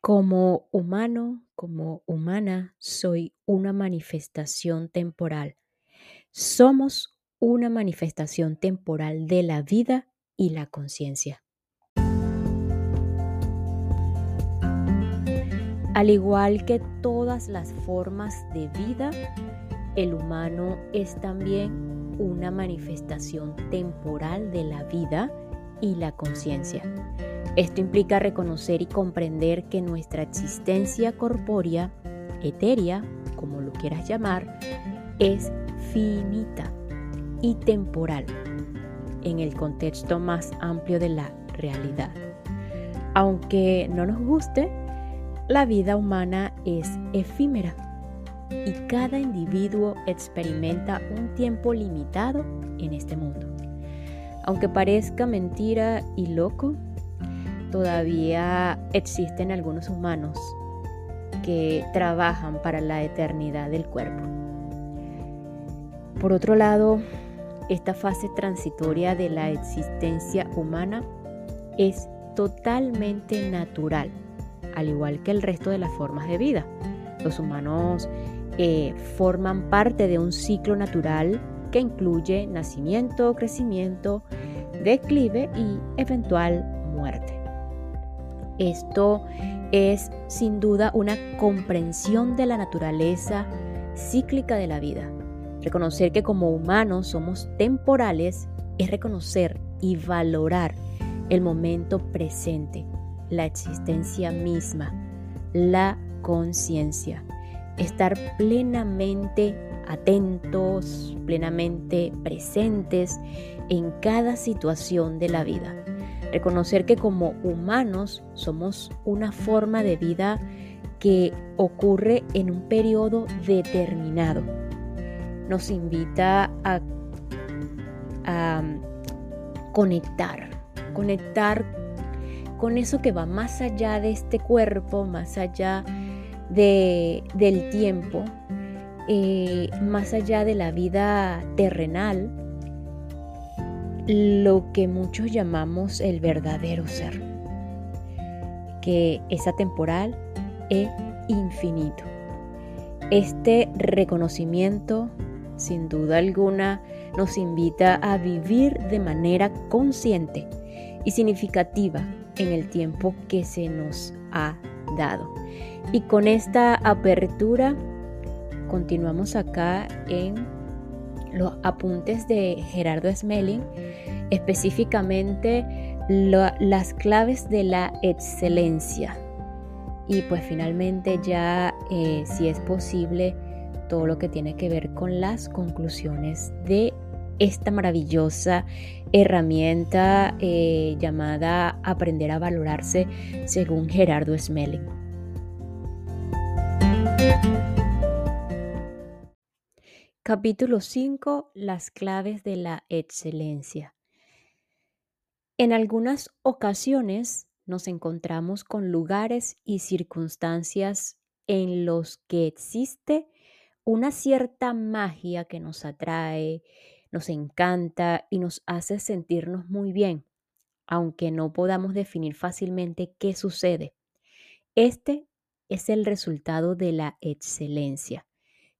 Como humano, como humana, soy una manifestación temporal. Somos una manifestación temporal de la vida y la conciencia. Al igual que todas las formas de vida, el humano es también una manifestación temporal de la vida y la conciencia. Esto implica reconocer y comprender que nuestra existencia corpórea, etérea, como lo quieras llamar, es finita y temporal en el contexto más amplio de la realidad. Aunque no nos guste, la vida humana es efímera y cada individuo experimenta un tiempo limitado en este mundo. Aunque parezca mentira y loco, todavía existen algunos humanos que trabajan para la eternidad del cuerpo. Por otro lado, esta fase transitoria de la existencia humana es totalmente natural, al igual que el resto de las formas de vida. Los humanos eh, forman parte de un ciclo natural que incluye nacimiento, crecimiento, declive y eventual muerte. Esto es sin duda una comprensión de la naturaleza cíclica de la vida. Reconocer que como humanos somos temporales es reconocer y valorar el momento presente, la existencia misma, la conciencia. Estar plenamente atentos, plenamente presentes en cada situación de la vida. Reconocer que como humanos somos una forma de vida que ocurre en un periodo determinado. Nos invita a, conectar, conectar con eso que va más allá de este cuerpo, más allá del tiempo, eh, más allá de la vida terrenal, lo que muchos llamamos el verdadero ser, que es atemporal e infinito. Este reconocimiento, sin duda alguna, nos invita a vivir de manera consciente y significativa en el tiempo que se nos ha dado. Y con esta apertura continuamos acá en los apuntes de Gerardo Smelling, específicamente las claves de la excelencia. Y pues finalmente ya, eh, si es posible, todo lo que tiene que ver con las conclusiones de esta maravillosa herramienta eh, llamada Aprender a valorarse según Gerardo Smelling. Capítulo 5. Las claves de la excelencia. En algunas ocasiones nos encontramos con lugares y circunstancias en los que existe una cierta magia que nos atrae, nos encanta y nos hace sentirnos muy bien, aunque no podamos definir fácilmente qué sucede. Este es el resultado de la excelencia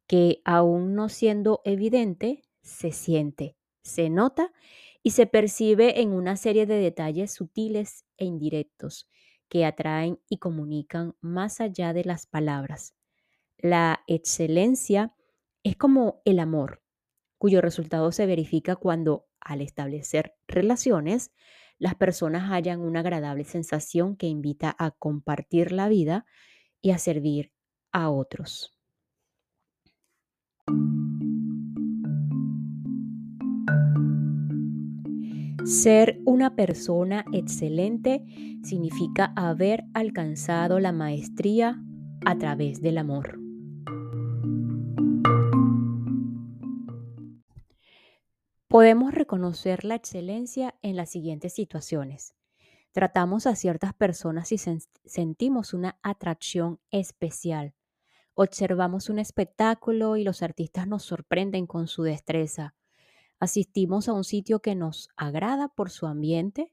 que aún no siendo evidente, se siente, se nota y se percibe en una serie de detalles sutiles e indirectos que atraen y comunican más allá de las palabras. La excelencia es como el amor, cuyo resultado se verifica cuando, al establecer relaciones, las personas hallan una agradable sensación que invita a compartir la vida y a servir a otros. Ser una persona excelente significa haber alcanzado la maestría a través del amor. Podemos reconocer la excelencia en las siguientes situaciones. Tratamos a ciertas personas y sentimos una atracción especial. Observamos un espectáculo y los artistas nos sorprenden con su destreza. Asistimos a un sitio que nos agrada por su ambiente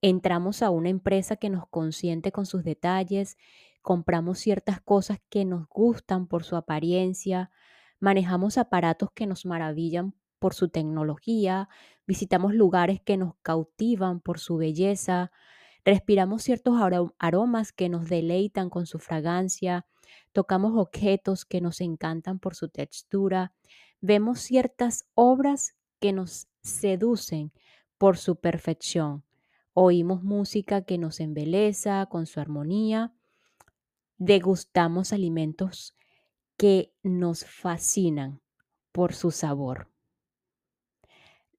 Entramos a una empresa que nos consiente con sus detalles, compramos ciertas cosas que nos gustan por su apariencia, manejamos aparatos que nos maravillan por su tecnología, visitamos lugares que nos cautivan por su belleza, respiramos ciertos aromas que nos deleitan con su fragancia, tocamos objetos que nos encantan por su textura, vemos ciertas obras que nos seducen por su perfección, oímos música que nos embeleza con su armonía, degustamos alimentos que nos fascinan por su sabor.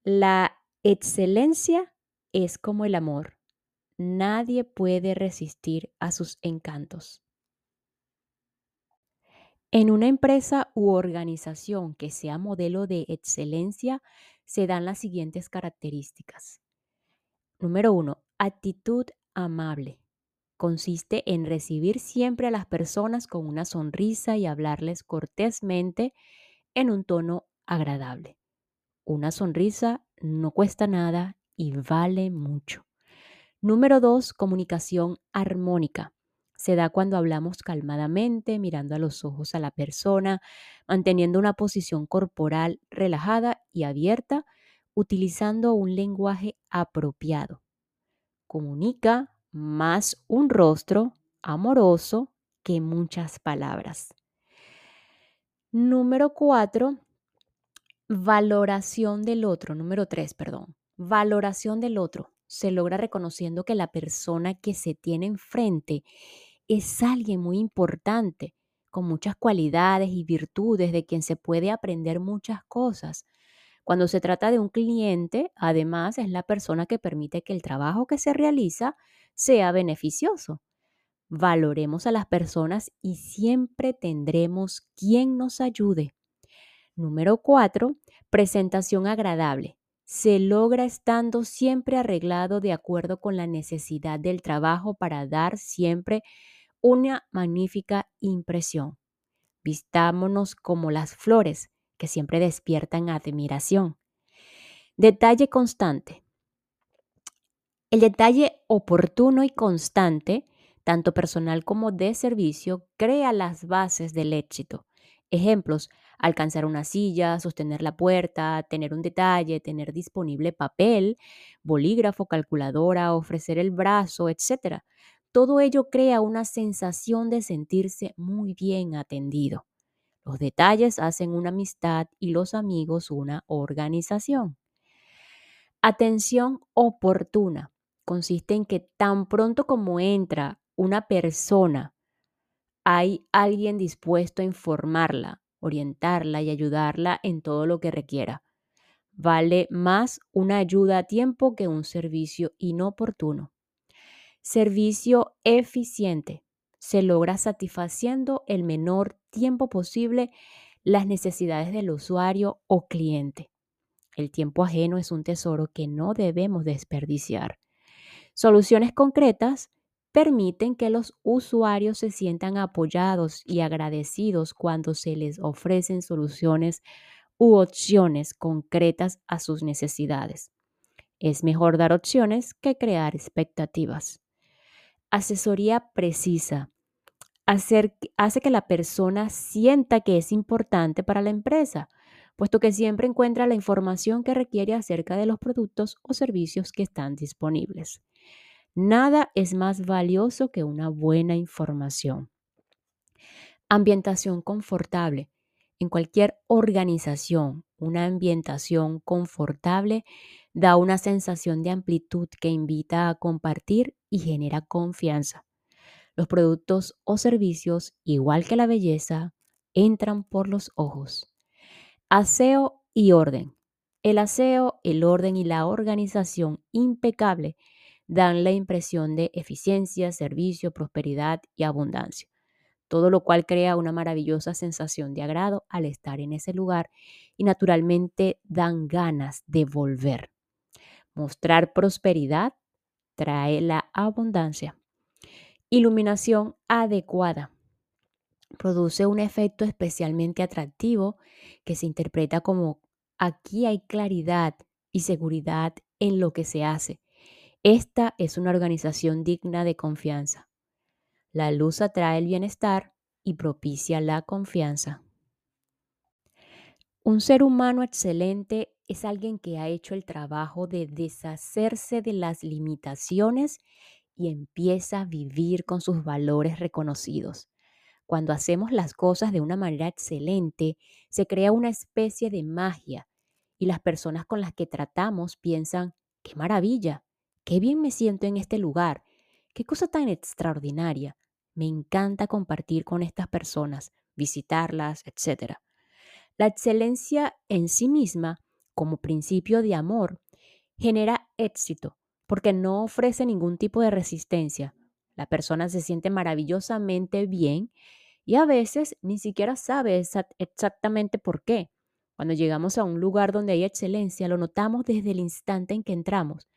La excelencia es como el amor. Nadie puede resistir a sus encantos. En una empresa u organización que sea modelo de excelencia, se dan las siguientes características. Número uno, actitud amable. Consiste en recibir siempre a las personas con una sonrisa y hablarles cortésmente en un tono agradable. Una sonrisa no cuesta nada y vale mucho. Número dos, comunicación armónica. Se da cuando hablamos calmadamente, mirando a los ojos a la persona, manteniendo una posición corporal relajada y abierta, utilizando un lenguaje apropiado. Comunica más un rostro amoroso que muchas palabras. Número cuatro, valoración del otro. Número tres, perdón. Valoración del otro. Se logra reconociendo que la persona que se tiene enfrente es alguien muy importante, con muchas cualidades y virtudes de quien se puede aprender muchas cosas. Cuando se trata de un cliente, además, es la persona que permite que el trabajo que se realiza sea beneficioso. Valoremos a las personas y siempre tendremos quien nos ayude. Número cuatro, presentación agradable. Se logra estando siempre arreglado de acuerdo con la necesidad del trabajo para dar siempre una magnífica impresión. Vistámonos como las flores que siempre despiertan admiración. Detalle constante. El detalle oportuno y constante, tanto personal como de servicio, crea las bases del éxito. Ejemplos, alcanzar una silla, sostener la puerta, tener un detalle, tener disponible papel, bolígrafo, calculadora, ofrecer el brazo, etc. Todo ello crea una sensación de sentirse muy bien atendido. Los detalles hacen una amistad y los amigos una organización. Atención oportuna consiste en que tan pronto como entra una persona, hay alguien dispuesto a informarla, orientarla y ayudarla en todo lo que requiera. Vale más una ayuda a tiempo que un servicio inoportuno. Servicio eficiente. Se logra satisfaciendo el menor tiempo posible las necesidades del usuario o cliente. El tiempo ajeno es un tesoro que no debemos desperdiciar. Soluciones concretas permiten que los usuarios se sientan apoyados y agradecidos cuando se les ofrecen soluciones u opciones concretas a sus necesidades. Es mejor dar opciones que crear expectativas asesoría precisa. hace que la persona sienta que es importante para la empresa, puesto que siempre encuentra la información que requiere acerca de los productos o servicios que están disponibles. Nada es más valioso que una buena información. Ambientación confortable. En cualquier organización, una ambientación confortable da una sensación de amplitud que invita a compartir y genera confianza. Los productos o servicios, igual que la belleza, entran por los ojos. Aseo y orden. El aseo, el orden y la organización impecable dan la impresión de eficiencia, servicio, prosperidad y abundancia, todo lo cual crea una maravillosa sensación de agrado al estar en ese lugar y naturalmente dan ganas de volver. Mostrar prosperidad trae la abundancia. Iluminación adecuada. Produce un efecto especialmente atractivo que se interpreta como aquí hay claridad y seguridad en lo que se hace. Esta es una organización digna de confianza. La luz atrae el bienestar y propicia la confianza. Un ser humano excelente es alguien que ha hecho el trabajo de deshacerse de las limitaciones y empieza a vivir con sus valores reconocidos. Cuando hacemos las cosas de una manera excelente, se crea una especie de magia y las personas con las que tratamos piensan, qué maravilla, qué bien me siento en este lugar, qué cosa tan extraordinaria. Me encanta compartir con estas personas, visitarlas, etc. La excelencia en sí misma, como principio de amor, genera éxito porque no ofrece ningún tipo de resistencia. La persona se siente maravillosamente bien y a veces ni siquiera sabe exactamente por qué. Cuando llegamos a un lugar donde hay excelencia, lo notamos desde el instante en que entramos.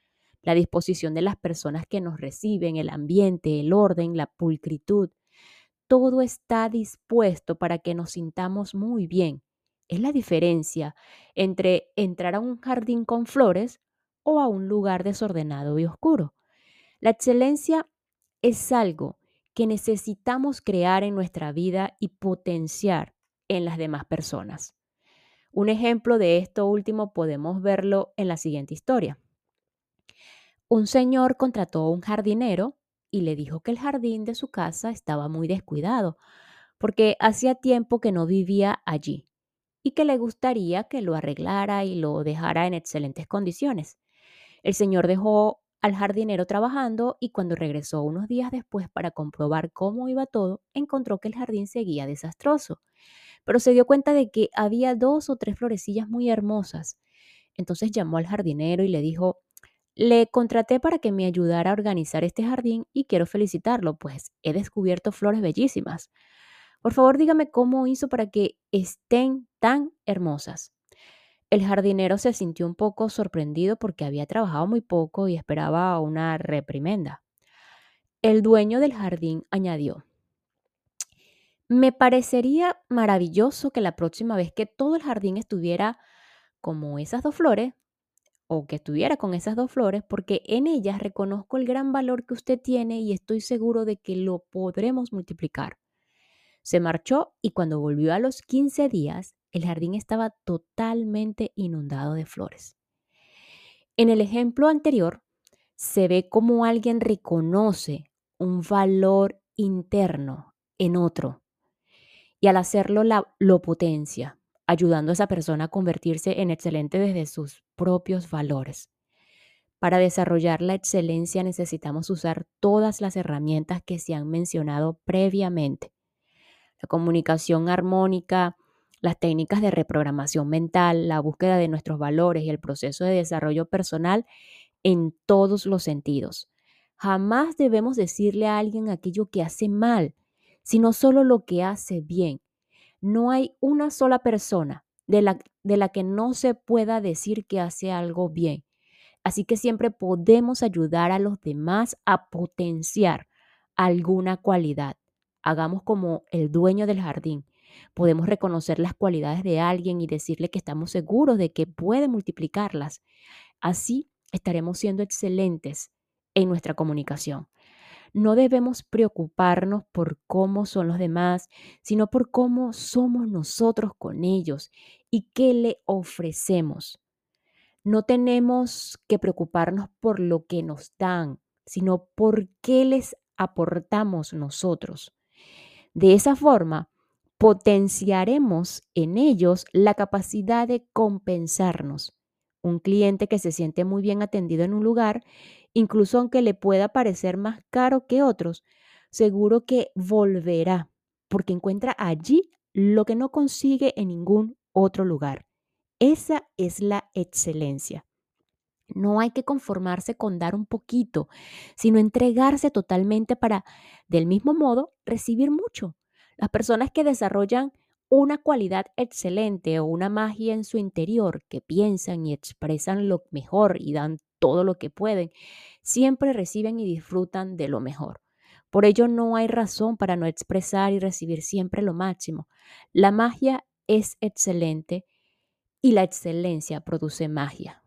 La disposición de las personas que nos reciben, el ambiente, el orden, la pulcritud, todo está dispuesto para que nos sintamos muy bien. Es la diferencia entre entrar a un jardín con flores o a un lugar desordenado y oscuro. La excelencia es algo que necesitamos crear en nuestra vida y potenciar en las demás personas. Un ejemplo de esto último podemos verlo en la siguiente historia. Un señor contrató a un jardinero y le dijo que el jardín de su casa estaba muy descuidado porque hacía tiempo que no vivía allí y que le gustaría que lo arreglara y lo dejara en excelentes condiciones. El señor dejó al jardinero trabajando y cuando regresó unos días después para comprobar cómo iba todo, encontró que el jardín seguía desastroso. Pero se dio cuenta de que había dos o tres florecillas muy hermosas. Entonces llamó al jardinero y le dijo, le contraté para que me ayudara a organizar este jardín y quiero felicitarlo, pues he descubierto flores bellísimas. Por favor, dígame cómo hizo para que estén tan hermosas. El jardinero se sintió un poco sorprendido porque había trabajado muy poco y esperaba una reprimenda. El dueño del jardín añadió, me parecería maravilloso que la próxima vez que todo el jardín estuviera como esas dos flores, o que estuviera con esas dos flores, porque en ellas reconozco el gran valor que usted tiene y estoy seguro de que lo podremos multiplicar. Se marchó y cuando volvió a los 15 días, el jardín estaba totalmente inundado de flores. En el ejemplo anterior, se ve cómo alguien reconoce un valor interno en otro y al hacerlo lo potencia, ayudando a esa persona a convertirse en excelente desde sus propios valores. Para desarrollar la excelencia necesitamos usar todas las herramientas que se han mencionado previamente. La comunicación armónica, las técnicas de reprogramación mental, la búsqueda de nuestros valores y el proceso de desarrollo personal en todos los sentidos. Jamás debemos decirle a alguien aquello que hace mal, sino solo lo que hace bien. No hay una sola persona de la, de la que no se pueda decir que hace algo bien. Así que siempre podemos ayudar a los demás a potenciar alguna cualidad. Hagamos como el dueño del jardín Podemos reconocer las cualidades de alguien y decirle que estamos seguros de que puede multiplicarlas. Así estaremos siendo excelentes en nuestra comunicación. No debemos preocuparnos por cómo son los demás, sino por cómo somos nosotros con ellos y qué le ofrecemos. No tenemos que preocuparnos por lo que nos dan, sino por qué les aportamos nosotros. De esa forma, potenciaremos en ellos la capacidad de compensarnos. Un cliente que se siente muy bien atendido en un lugar, incluso aunque le pueda parecer más caro que otros, seguro que volverá porque encuentra allí lo que no consigue en ningún otro lugar. Esa es la excelencia. No hay que conformarse con dar un poquito, sino entregarse totalmente para, del mismo modo, recibir mucho. Las personas que desarrollan una cualidad excelente o una magia en su interior, que piensan y expresan lo mejor y dan todo lo que pueden, siempre reciben y disfrutan de lo mejor. Por ello no hay razón para no expresar y recibir siempre lo máximo. La magia es excelente y la excelencia produce magia.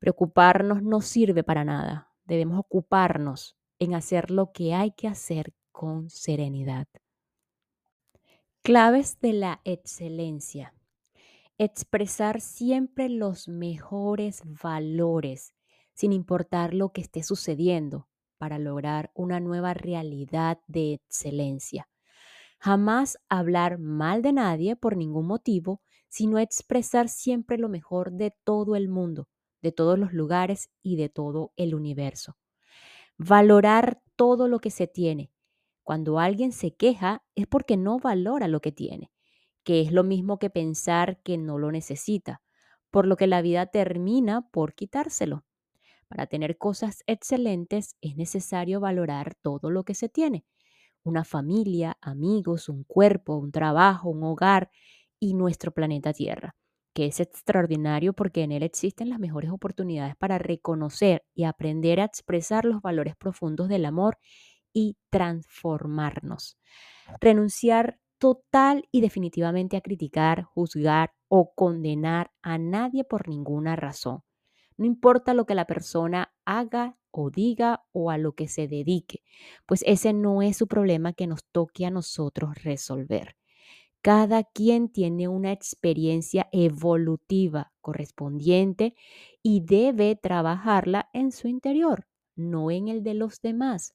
Preocuparnos no sirve para nada. Debemos ocuparnos en hacer lo que hay que hacer con serenidad. Claves de la excelencia. Expresar siempre los mejores valores, sin importar lo que esté sucediendo, para lograr una nueva realidad de excelencia. Jamás hablar mal de nadie por ningún motivo, sino expresar siempre lo mejor de todo el mundo, de todos los lugares y de todo el universo. Valorar todo lo que se tiene. Cuando alguien se queja es porque no valora lo que tiene, que es lo mismo que pensar que no lo necesita, por lo que la vida termina por quitárselo. Para tener cosas excelentes es necesario valorar todo lo que se tiene. Una familia, amigos, un cuerpo, un trabajo, un hogar y nuestro planeta Tierra que es extraordinario porque en él existen las mejores oportunidades para reconocer y aprender a expresar los valores profundos del amor y transformarnos. Renunciar total y definitivamente a criticar, juzgar o condenar a nadie por ninguna razón. No importa lo que la persona haga o diga o a lo que se dedique, pues ese no es su problema que nos toque a nosotros resolver. Cada quien tiene una experiencia evolutiva correspondiente y debe trabajarla en su interior, no en el de los demás.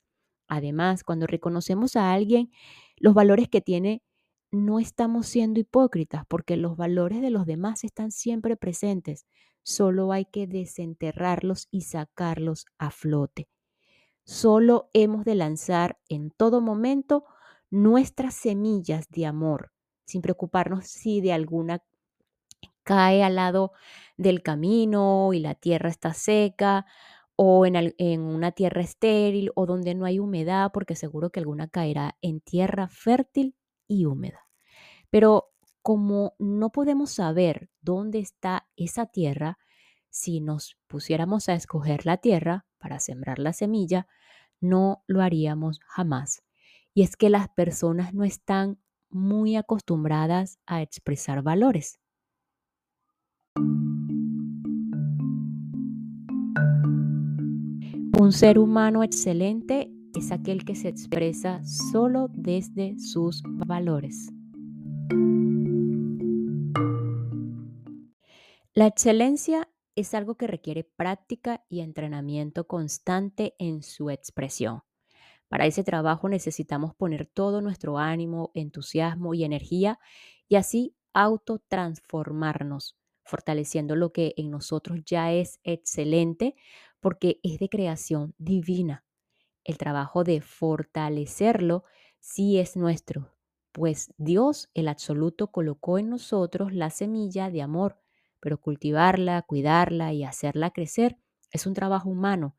Además, cuando reconocemos a alguien los valores que tiene, no estamos siendo hipócritas porque los valores de los demás están siempre presentes. Solo hay que desenterrarlos y sacarlos a flote. Solo hemos de lanzar en todo momento nuestras semillas de amor sin preocuparnos si de alguna cae al lado del camino y la tierra está seca o en, una tierra estéril o donde no hay humedad, porque seguro que alguna caerá en tierra fértil y húmeda. Pero como no podemos saber dónde está esa tierra, si nos pusiéramos a escoger la tierra para sembrar la semilla, no lo haríamos jamás. Y es que las personas no están muy acostumbradas a expresar valores. Un ser humano excelente es aquel que se expresa solo desde sus valores. La excelencia es algo que requiere práctica y entrenamiento constante en su expresión. Para ese trabajo necesitamos poner todo nuestro ánimo, entusiasmo y energía y así autotransformarnos, fortaleciendo lo que en nosotros ya es excelente porque es de creación divina. El trabajo de fortalecerlo sí es nuestro, pues Dios el absoluto colocó en nosotros la semilla de amor, pero cultivarla, cuidarla y hacerla crecer es un trabajo humano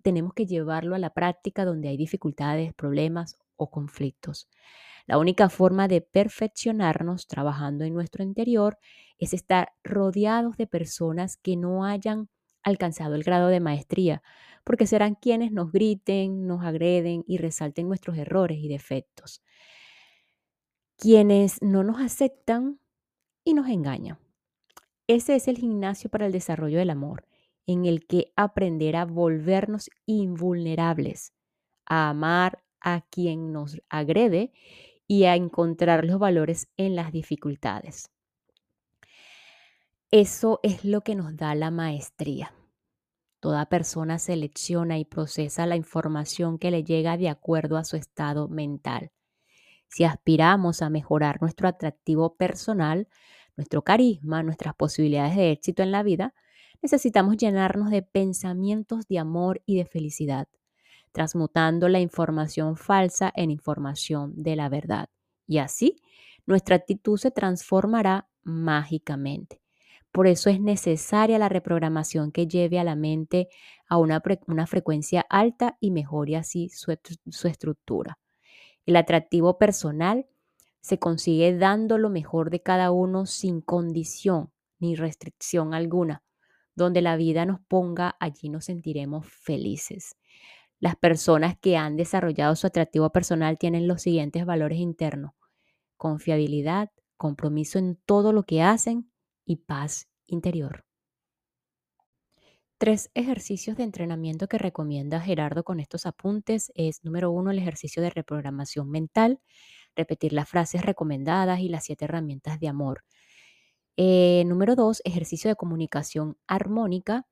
tenemos que llevarlo a la práctica donde hay dificultades, problemas o conflictos. La única forma de perfeccionarnos trabajando en nuestro interior es estar rodeados de personas que no hayan alcanzado el grado de maestría, porque serán quienes nos griten, nos agreden y resalten nuestros errores y defectos. Quienes no nos aceptan y nos engañan. Ese es el gimnasio para el desarrollo del amor en el que aprender a volvernos invulnerables, a amar a quien nos agrede y a encontrar los valores en las dificultades. Eso es lo que nos da la maestría. Toda persona selecciona y procesa la información que le llega de acuerdo a su estado mental. Si aspiramos a mejorar nuestro atractivo personal, nuestro carisma, nuestras posibilidades de éxito en la vida, necesitamos llenarnos de pensamientos de amor y de felicidad, transmutando la información falsa en información de la verdad. Y así, nuestra actitud se transformará mágicamente. Por eso es necesaria la reprogramación que lleve a la mente a una, una frecuencia alta y mejore así su, su estructura. El atractivo personal se consigue dando lo mejor de cada uno sin condición ni restricción alguna donde la vida nos ponga, allí nos sentiremos felices. Las personas que han desarrollado su atractivo personal tienen los siguientes valores internos. Confiabilidad, compromiso en todo lo que hacen y paz interior. tres ejercicios de entrenamiento que recomienda Gerardo con estos apuntes es, número uno, el ejercicio de reprogramación mental, repetir las frases recomendadas y las siete herramientas de amor. Eh, número dos, ejercicio de comunicación armónica.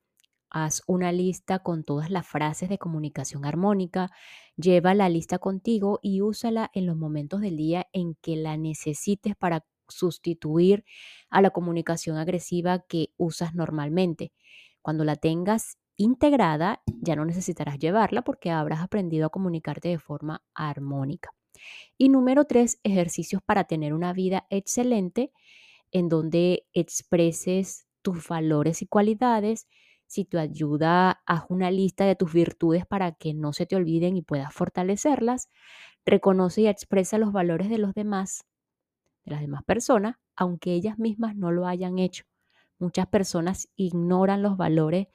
Haz una lista con todas las frases de comunicación armónica, lleva la lista contigo y úsala en los momentos del día en que la necesites para sustituir a la comunicación agresiva que usas normalmente. Cuando la tengas integrada, ya no necesitarás llevarla porque habrás aprendido a comunicarte de forma armónica. Y número tres, ejercicios para tener una vida excelente en donde expreses tus valores y cualidades. Si te ayuda, haz una lista de tus virtudes para que no se te olviden y puedas fortalecerlas. Reconoce y expresa los valores de los demás, de las demás personas, aunque ellas mismas no lo hayan hecho. Muchas personas ignoran los valores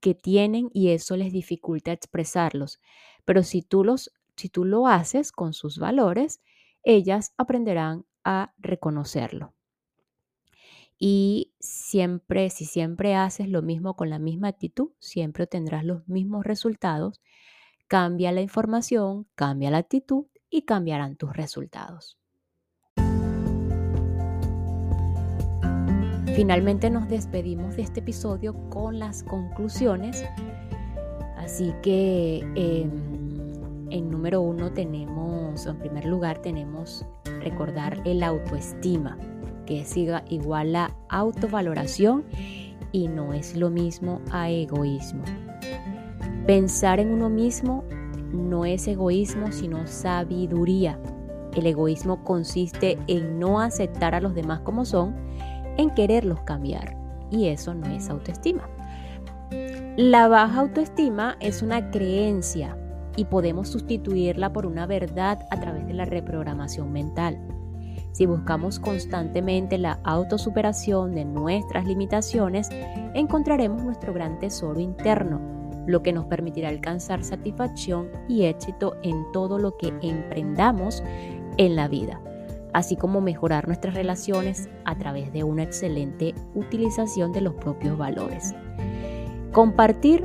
que tienen y eso les dificulta expresarlos. Pero si tú, los, si tú lo haces con sus valores, ellas aprenderán a reconocerlo. Y siempre, si siempre haces lo mismo con la misma actitud, siempre obtendrás los mismos resultados. Cambia la información, cambia la actitud y cambiarán tus resultados. Finalmente nos despedimos de este episodio con las conclusiones. Así que em, en número uno tenemos, en primer lugar tenemos recordar el autoestima que es igual a autovaloración y no es lo mismo a egoísmo. Pensar en uno mismo no es egoísmo, sino sabiduría. El egoísmo consiste en no aceptar a los demás como son, en quererlos cambiar. Y eso no es autoestima. La baja autoestima es una creencia y podemos sustituirla por una verdad a través de la reprogramación mental. Si buscamos constantemente la autosuperación de nuestras limitaciones, encontraremos nuestro gran tesoro interno, lo que nos permitirá alcanzar satisfacción y éxito en todo lo que emprendamos en la vida, así como mejorar nuestras relaciones a través de una excelente utilización de los propios valores. Compartir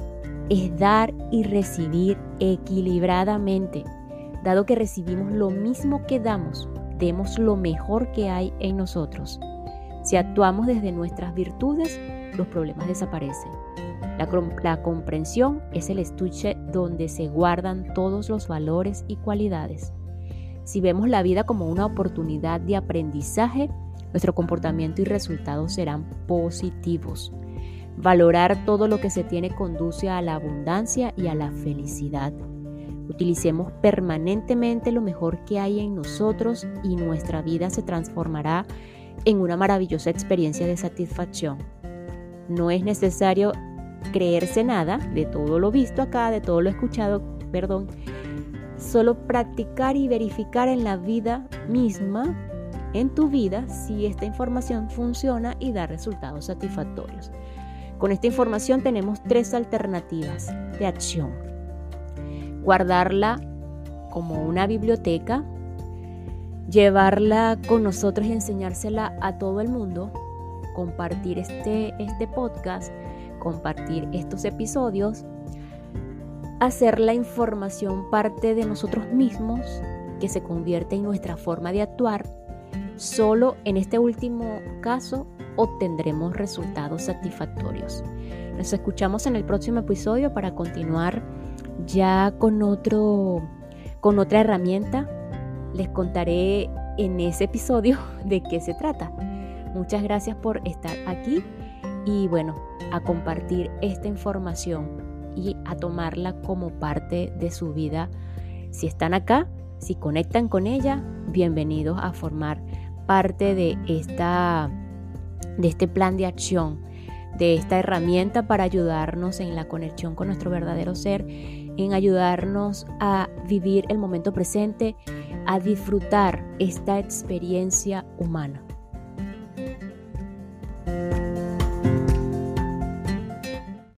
es dar y recibir equilibradamente, dado que recibimos lo mismo que damos demos lo mejor que hay en nosotros. Si actuamos desde nuestras virtudes, los problemas desaparecen. La, comprensión es el estuche donde se guardan todos los valores y cualidades. Si vemos la vida como una oportunidad de aprendizaje, nuestro comportamiento y resultados serán positivos. Valorar todo lo que se tiene conduce a la abundancia y a la felicidad. Utilicemos permanentemente lo mejor que hay en nosotros y nuestra vida se transformará en una maravillosa experiencia de satisfacción. No es necesario creerse nada de todo lo visto acá, de todo lo escuchado, perdón. Solo practicar y verificar en la vida misma, en tu vida, si esta información funciona y da resultados satisfactorios. Con esta información tenemos tres alternativas de acción guardarla como una biblioteca, llevarla con nosotros y enseñársela a todo el mundo, compartir este, este podcast, compartir estos episodios, hacer la información parte de nosotros mismos, que se convierte en nuestra forma de actuar. Solo en este último caso obtendremos resultados satisfactorios. Nos escuchamos en el próximo episodio para continuar ya con otro con otra herramienta les contaré en ese episodio de qué se trata. Muchas gracias por estar aquí y bueno, a compartir esta información y a tomarla como parte de su vida. Si están acá, si conectan con ella, bienvenidos a formar parte de esta de este plan de acción, de esta herramienta para ayudarnos en la conexión con nuestro verdadero ser en ayudarnos a vivir el momento presente, a disfrutar esta experiencia humana.